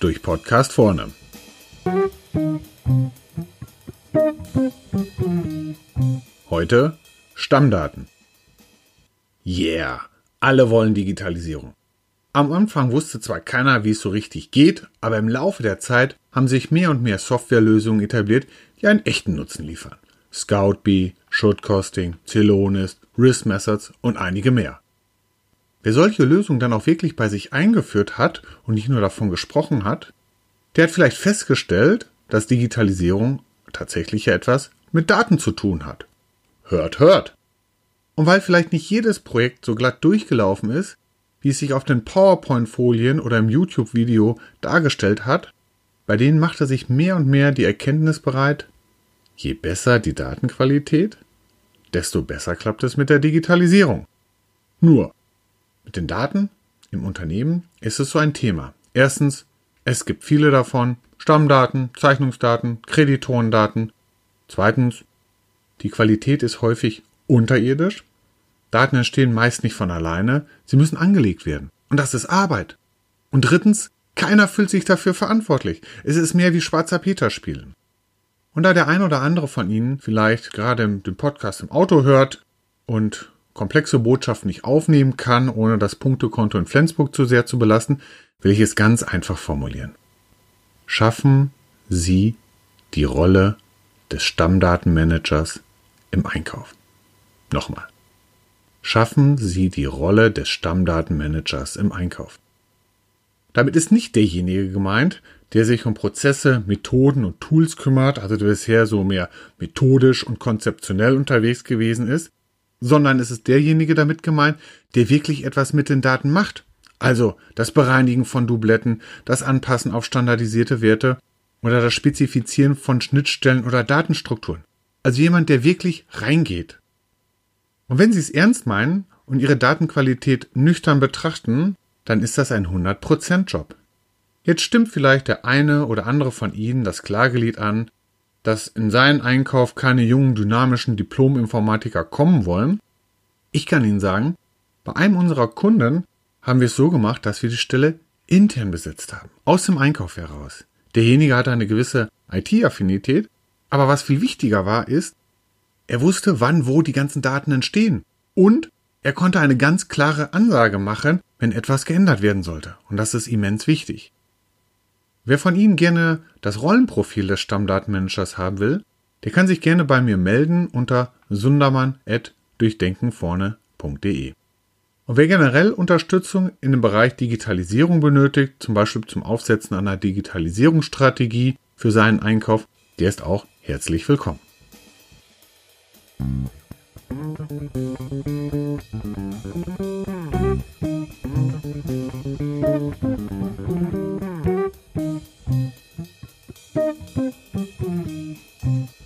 Durch Podcast vorne. Heute Stammdaten. Yeah, alle wollen Digitalisierung. Am Anfang wusste zwar keiner, wie es so richtig geht, aber im Laufe der Zeit haben sich mehr und mehr Softwarelösungen etabliert, die einen echten Nutzen liefern. Scoutbee, Shortcosting, Celonis, Risk Methods und einige mehr. Wer solche Lösungen dann auch wirklich bei sich eingeführt hat und nicht nur davon gesprochen hat, der hat vielleicht festgestellt, dass Digitalisierung tatsächlich etwas mit Daten zu tun hat. Hört, hört! Und weil vielleicht nicht jedes Projekt so glatt durchgelaufen ist, wie es sich auf den PowerPoint-Folien oder im YouTube-Video dargestellt hat, bei denen macht er sich mehr und mehr die Erkenntnis bereit, je besser die Datenqualität, desto besser klappt es mit der Digitalisierung. Nur, mit den Daten im Unternehmen ist es so ein Thema. Erstens, es gibt viele davon, Stammdaten, Zeichnungsdaten, Kreditorendaten. Zweitens, die Qualität ist häufig unterirdisch. Daten entstehen meist nicht von alleine, sie müssen angelegt werden. Und das ist Arbeit. Und drittens, keiner fühlt sich dafür verantwortlich. Es ist mehr wie schwarzer Peter spielen. Und da der ein oder andere von Ihnen vielleicht gerade den Podcast im Auto hört und komplexe Botschaften nicht aufnehmen kann, ohne das Punktekonto in Flensburg zu sehr zu belasten, will ich es ganz einfach formulieren. Schaffen Sie die Rolle des Stammdatenmanagers im Einkauf. Nochmal. Schaffen Sie die Rolle des Stammdatenmanagers im Einkauf. Damit ist nicht derjenige gemeint, der sich um Prozesse, Methoden und Tools kümmert, also der bisher so mehr methodisch und konzeptionell unterwegs gewesen ist, sondern es ist derjenige damit gemeint, der wirklich etwas mit den Daten macht. Also das Bereinigen von Dubletten, das Anpassen auf standardisierte Werte oder das Spezifizieren von Schnittstellen oder Datenstrukturen. Also jemand, der wirklich reingeht. Und wenn Sie es ernst meinen und Ihre Datenqualität nüchtern betrachten, dann ist das ein 100% Job. Jetzt stimmt vielleicht der eine oder andere von Ihnen das Klagelied an, dass in seinen Einkauf keine jungen, dynamischen Diplom-Informatiker kommen wollen. Ich kann Ihnen sagen, bei einem unserer Kunden haben wir es so gemacht, dass wir die Stelle intern besetzt haben, aus dem Einkauf heraus. Derjenige hatte eine gewisse IT-Affinität, aber was viel wichtiger war, ist, er wusste, wann wo die ganzen Daten entstehen und er konnte eine ganz klare Ansage machen, wenn etwas geändert werden sollte. Und das ist immens wichtig. Wer von Ihnen gerne das Rollenprofil des Stammdatenmanagers haben will, der kann sich gerne bei mir melden unter sundermann.durchdenkenvorne.de. Und wer generell Unterstützung in dem Bereich Digitalisierung benötigt, zum Beispiel zum Aufsetzen einer Digitalisierungsstrategie für seinen Einkauf, der ist auch herzlich willkommen. うん。